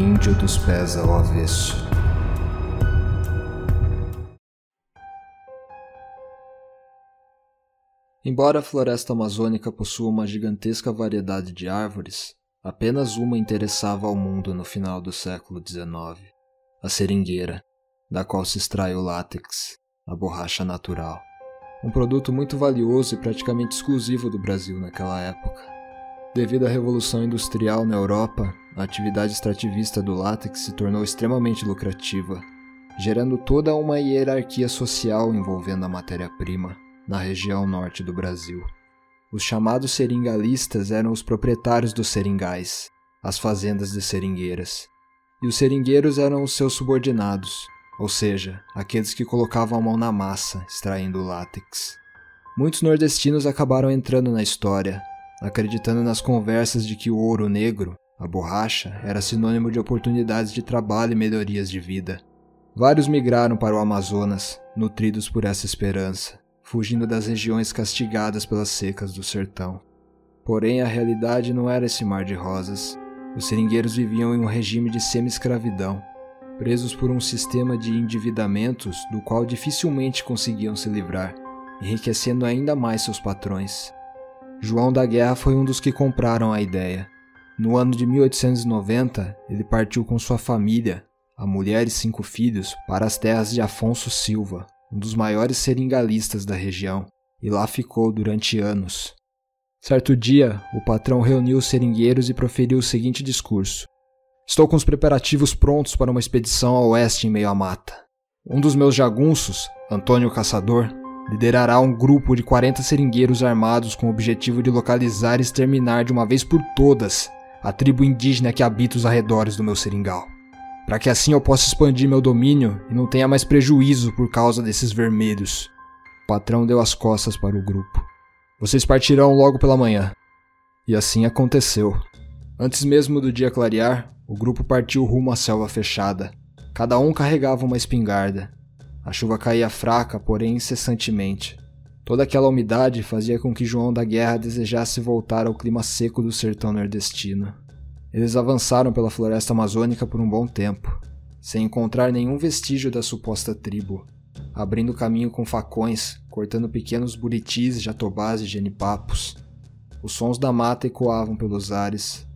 índio dos pés ao avesso. Embora a floresta amazônica possua uma gigantesca variedade de árvores, apenas uma interessava ao mundo no final do século XIX: a seringueira, da qual se extrai o látex, a borracha natural. Um produto muito valioso e praticamente exclusivo do Brasil naquela época. Devido à Revolução Industrial na Europa, a atividade extrativista do látex se tornou extremamente lucrativa, gerando toda uma hierarquia social envolvendo a matéria-prima na região norte do Brasil. Os chamados seringalistas eram os proprietários dos seringais, as fazendas de seringueiras, e os seringueiros eram os seus subordinados, ou seja, aqueles que colocavam a mão na massa, extraindo o látex. Muitos nordestinos acabaram entrando na história, acreditando nas conversas de que o ouro negro, a borracha, era sinônimo de oportunidades de trabalho e melhorias de vida. Vários migraram para o Amazonas, nutridos por essa esperança, fugindo das regiões castigadas pelas secas do sertão. Porém, a realidade não era esse mar de rosas. Os seringueiros viviam em um regime de semi-escravidão, presos por um sistema de endividamentos do qual dificilmente conseguiam se livrar, enriquecendo ainda mais seus patrões. João da Guerra foi um dos que compraram a ideia. No ano de 1890, ele partiu com sua família, a mulher e cinco filhos, para as terras de Afonso Silva, um dos maiores seringalistas da região, e lá ficou durante anos. Certo dia, o patrão reuniu os seringueiros e proferiu o seguinte discurso: Estou com os preparativos prontos para uma expedição ao oeste em meio à mata. Um dos meus jagunços, Antônio Caçador, liderará um grupo de 40 seringueiros armados com o objetivo de localizar e exterminar de uma vez por todas a tribo indígena que habita os arredores do meu seringal para que assim eu possa expandir meu domínio e não tenha mais prejuízo por causa desses vermelhos. O patrão deu as costas para o grupo. Vocês partirão logo pela manhã. E assim aconteceu. Antes mesmo do dia clarear, o grupo partiu rumo à selva fechada. Cada um carregava uma espingarda. A chuva caía fraca, porém incessantemente. Toda aquela umidade fazia com que João da Guerra desejasse voltar ao clima seco do sertão nordestino. Eles avançaram pela floresta amazônica por um bom tempo, sem encontrar nenhum vestígio da suposta tribo, abrindo caminho com facões, cortando pequenos buritis, jatobás e genipapos. Os sons da mata ecoavam pelos ares.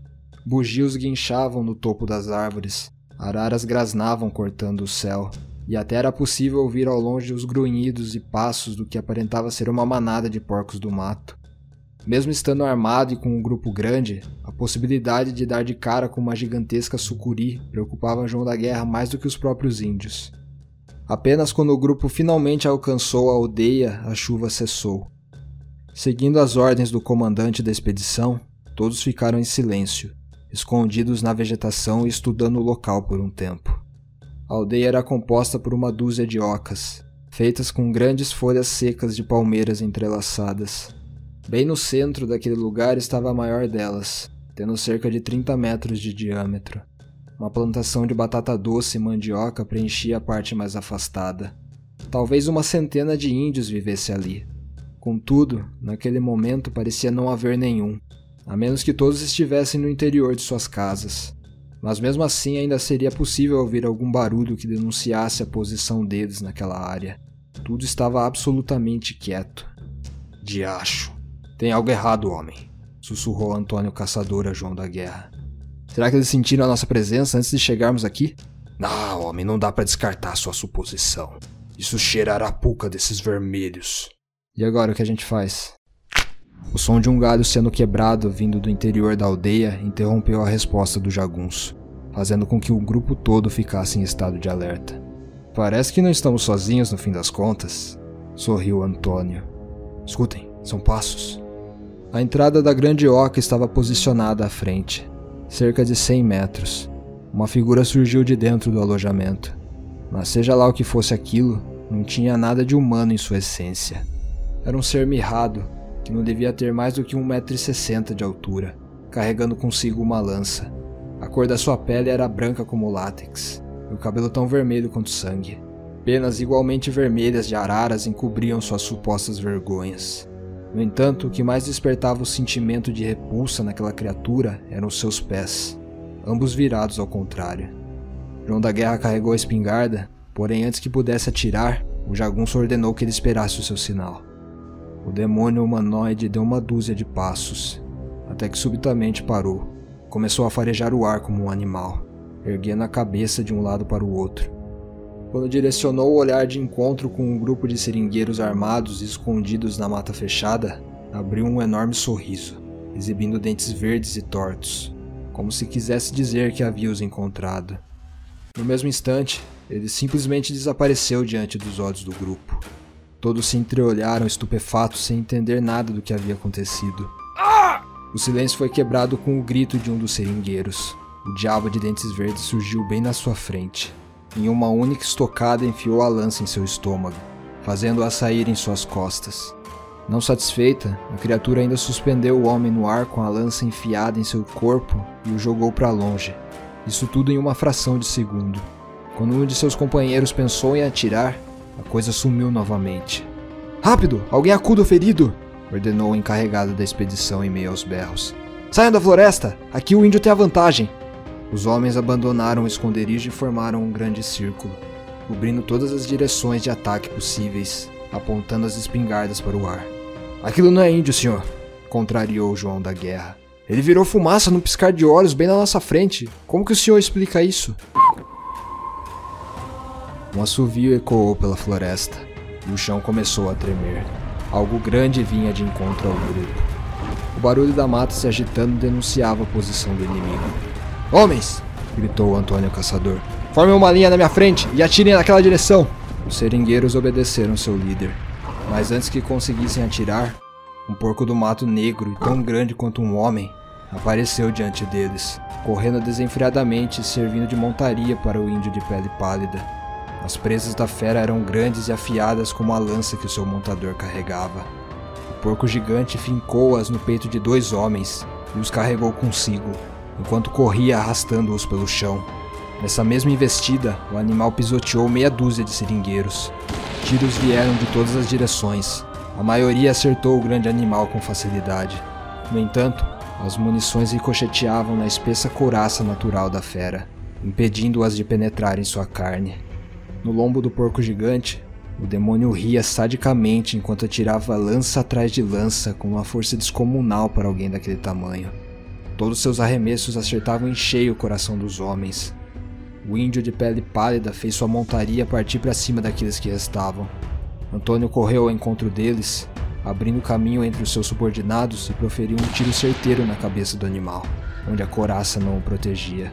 Bugios guinchavam no topo das árvores, araras grasnavam cortando o céu, e até era possível ouvir ao longe os grunhidos e passos do que aparentava ser uma manada de porcos do mato. Mesmo estando armado e com um grupo grande, possibilidade de dar de cara com uma gigantesca sucuri preocupava João da Guerra mais do que os próprios índios. Apenas quando o grupo finalmente alcançou a aldeia, a chuva cessou. Seguindo as ordens do comandante da expedição, todos ficaram em silêncio, escondidos na vegetação e estudando o local por um tempo. A aldeia era composta por uma dúzia de ocas, feitas com grandes folhas secas de palmeiras entrelaçadas. Bem no centro daquele lugar estava a maior delas, tendo cerca de 30 metros de diâmetro. Uma plantação de batata doce e mandioca preenchia a parte mais afastada. Talvez uma centena de índios vivesse ali. Contudo, naquele momento parecia não haver nenhum, a menos que todos estivessem no interior de suas casas. Mas mesmo assim ainda seria possível ouvir algum barulho que denunciasse a posição deles naquela área. Tudo estava absolutamente quieto. Diacho. Tem algo errado, homem, sussurrou Antônio Caçador a João da Guerra. Será que eles sentiram a nossa presença antes de chegarmos aqui? Não, homem, não dá para descartar sua suposição. Isso cheira a arapuca desses vermelhos. E agora o que a gente faz? O som de um galho sendo quebrado vindo do interior da aldeia interrompeu a resposta do jagunço, fazendo com que o grupo todo ficasse em estado de alerta. Parece que não estamos sozinhos no fim das contas, sorriu Antônio. Escutem, são passos. A entrada da grande oca estava posicionada à frente, cerca de 100 metros. Uma figura surgiu de dentro do alojamento. Mas seja lá o que fosse aquilo, não tinha nada de humano em sua essência. Era um ser mirrado, que não devia ter mais do que 1,60m de altura, carregando consigo uma lança. A cor da sua pele era branca como látex, e o cabelo tão vermelho quanto sangue. Penas igualmente vermelhas de araras encobriam suas supostas vergonhas. No entanto, o que mais despertava o sentimento de repulsa naquela criatura eram seus pés. ambos virados ao contrário. João da Guerra carregou a espingarda, porém antes que pudesse atirar, o jagunço ordenou que ele esperasse o seu sinal. O demônio humanoide deu uma dúzia de passos, até que subitamente parou. Começou a farejar o ar como um animal, erguendo a cabeça de um lado para o outro. Quando direcionou o olhar de encontro com um grupo de seringueiros armados escondidos na mata fechada, abriu um enorme sorriso, exibindo dentes verdes e tortos, como se quisesse dizer que havia os encontrado. No mesmo instante, ele simplesmente desapareceu diante dos olhos do grupo. Todos se entreolharam estupefatos sem entender nada do que havia acontecido. O silêncio foi quebrado com o grito de um dos seringueiros. O diabo de dentes verdes surgiu bem na sua frente. Em uma única estocada enfiou a lança em seu estômago, fazendo-a sair em suas costas. Não satisfeita, a criatura ainda suspendeu o homem no ar com a lança enfiada em seu corpo e o jogou para longe. Isso tudo em uma fração de segundo. Quando um de seus companheiros pensou em atirar, a coisa sumiu novamente. Rápido! Alguém acuda o ferido! ordenou o encarregado da expedição em meio aos berros. Saiam da floresta! Aqui o índio tem a vantagem! Os homens abandonaram o esconderijo e formaram um grande círculo, cobrindo todas as direções de ataque possíveis, apontando as espingardas para o ar. Aquilo não é índio, senhor, contrariou João da Guerra. Ele virou fumaça num piscar de olhos bem na nossa frente. Como que o senhor explica isso? Um assovio ecoou pela floresta e o chão começou a tremer. Algo grande vinha de encontro ao grupo. O barulho da mata se agitando denunciava a posição do inimigo. Homens! gritou Antônio Caçador. Formem uma linha na minha frente e atirem naquela direção! Os seringueiros obedeceram seu líder, mas antes que conseguissem atirar, um porco do mato negro e tão grande quanto um homem apareceu diante deles, correndo desenfreadamente e servindo de montaria para o índio de pele pálida. As presas da fera eram grandes e afiadas como a lança que o seu montador carregava. O porco gigante fincou-as no peito de dois homens e os carregou consigo, enquanto corria arrastando-os pelo chão. Nessa mesma investida, o animal pisoteou meia dúzia de seringueiros. Tiros vieram de todas as direções. A maioria acertou o grande animal com facilidade. No entanto, as munições ricocheteavam na espessa couraça natural da fera, impedindo-as de penetrar em sua carne. No lombo do porco gigante, o demônio ria sadicamente enquanto atirava lança atrás de lança com uma força descomunal para alguém daquele tamanho. Todos seus arremessos acertavam em cheio o coração dos homens. O índio de pele pálida fez sua montaria partir para cima daqueles que restavam. Antônio correu ao encontro deles, abrindo caminho entre os seus subordinados e proferiu um tiro certeiro na cabeça do animal, onde a coraça não o protegia.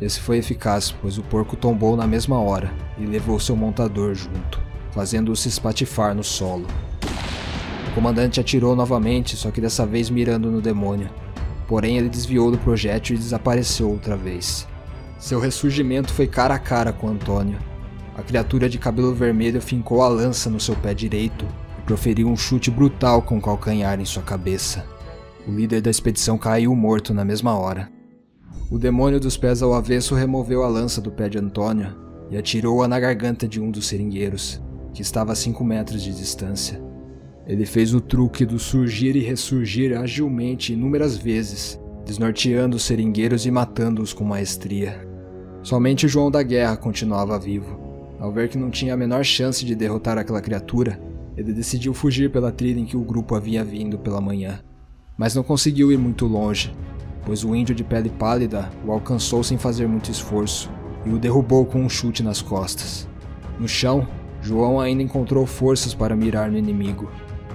Esse foi eficaz, pois o porco tombou na mesma hora e levou seu montador junto, fazendo-o se espatifar no solo. O comandante atirou novamente, só que dessa vez mirando no demônio. Porém, ele desviou do projétil e desapareceu outra vez. Seu ressurgimento foi cara a cara com Antônio. A criatura de cabelo vermelho fincou a lança no seu pé direito e proferiu um chute brutal com o calcanhar em sua cabeça. O líder da expedição caiu morto na mesma hora. O demônio dos pés ao avesso removeu a lança do pé de Antônio e atirou-a na garganta de um dos seringueiros, que estava a cinco metros de distância. Ele fez o truque do surgir e ressurgir agilmente inúmeras vezes, desnorteando os seringueiros e matando-os com maestria. Somente João da Guerra continuava vivo. Ao ver que não tinha a menor chance de derrotar aquela criatura, ele decidiu fugir pela trilha em que o grupo havia vindo pela manhã. Mas não conseguiu ir muito longe, pois o índio de pele pálida o alcançou sem fazer muito esforço e o derrubou com um chute nas costas. No chão, João ainda encontrou forças para mirar no inimigo,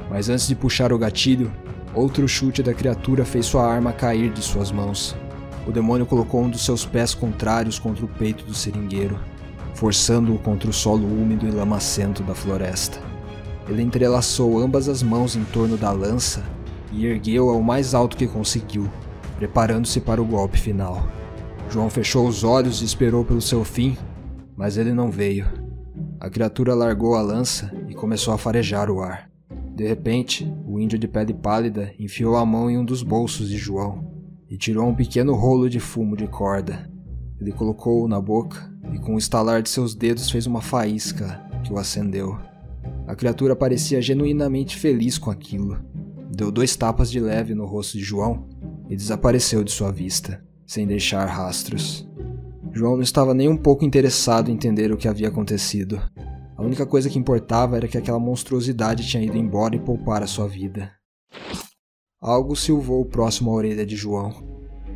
mas antes de puxar o gatilho, outro chute da criatura fez sua arma cair de suas mãos. O demônio colocou um dos seus pés contrários contra o peito do seringueiro, forçando-o contra o solo úmido e lamacento da floresta. Ele entrelaçou ambas as mãos em torno da lança e ergueu-a o mais alto que conseguiu, preparando-se para o golpe final. João fechou os olhos e esperou pelo seu fim, mas ele não veio. A criatura largou a lança e começou a farejar o ar. De repente, o índio de pele pálida enfiou a mão em um dos bolsos de João e tirou um pequeno rolo de fumo de corda. Ele colocou-o na boca e, com o estalar de seus dedos, fez uma faísca que o acendeu. A criatura parecia genuinamente feliz com aquilo. Deu dois tapas de leve no rosto de João e desapareceu de sua vista. sem deixar rastros. João não estava nem um pouco interessado em entender o que havia acontecido. A única coisa que importava era que aquela monstruosidade tinha ido embora e poupar a sua vida. Algo silvou próximo à orelha de João,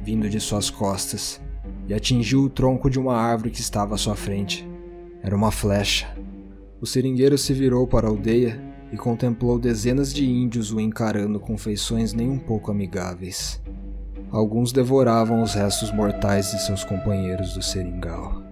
vindo de suas costas, e atingiu o tronco de uma árvore que estava à sua frente. Era uma flecha. O seringueiro se virou para a aldeia e contemplou dezenas de índios o encarando com feições nem um pouco amigáveis. Alguns devoravam os restos mortais de seus companheiros do seringal.